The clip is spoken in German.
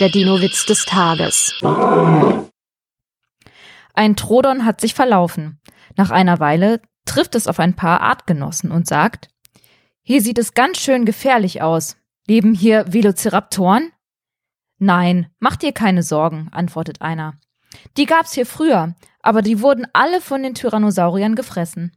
Der Dino-Witz des Tages. Ein Trodon hat sich verlaufen. Nach einer Weile trifft es auf ein paar Artgenossen und sagt, hier sieht es ganz schön gefährlich aus. Leben hier Velociraptoren? Nein, mach dir keine Sorgen, antwortet einer. Die gab's hier früher, aber die wurden alle von den Tyrannosauriern gefressen.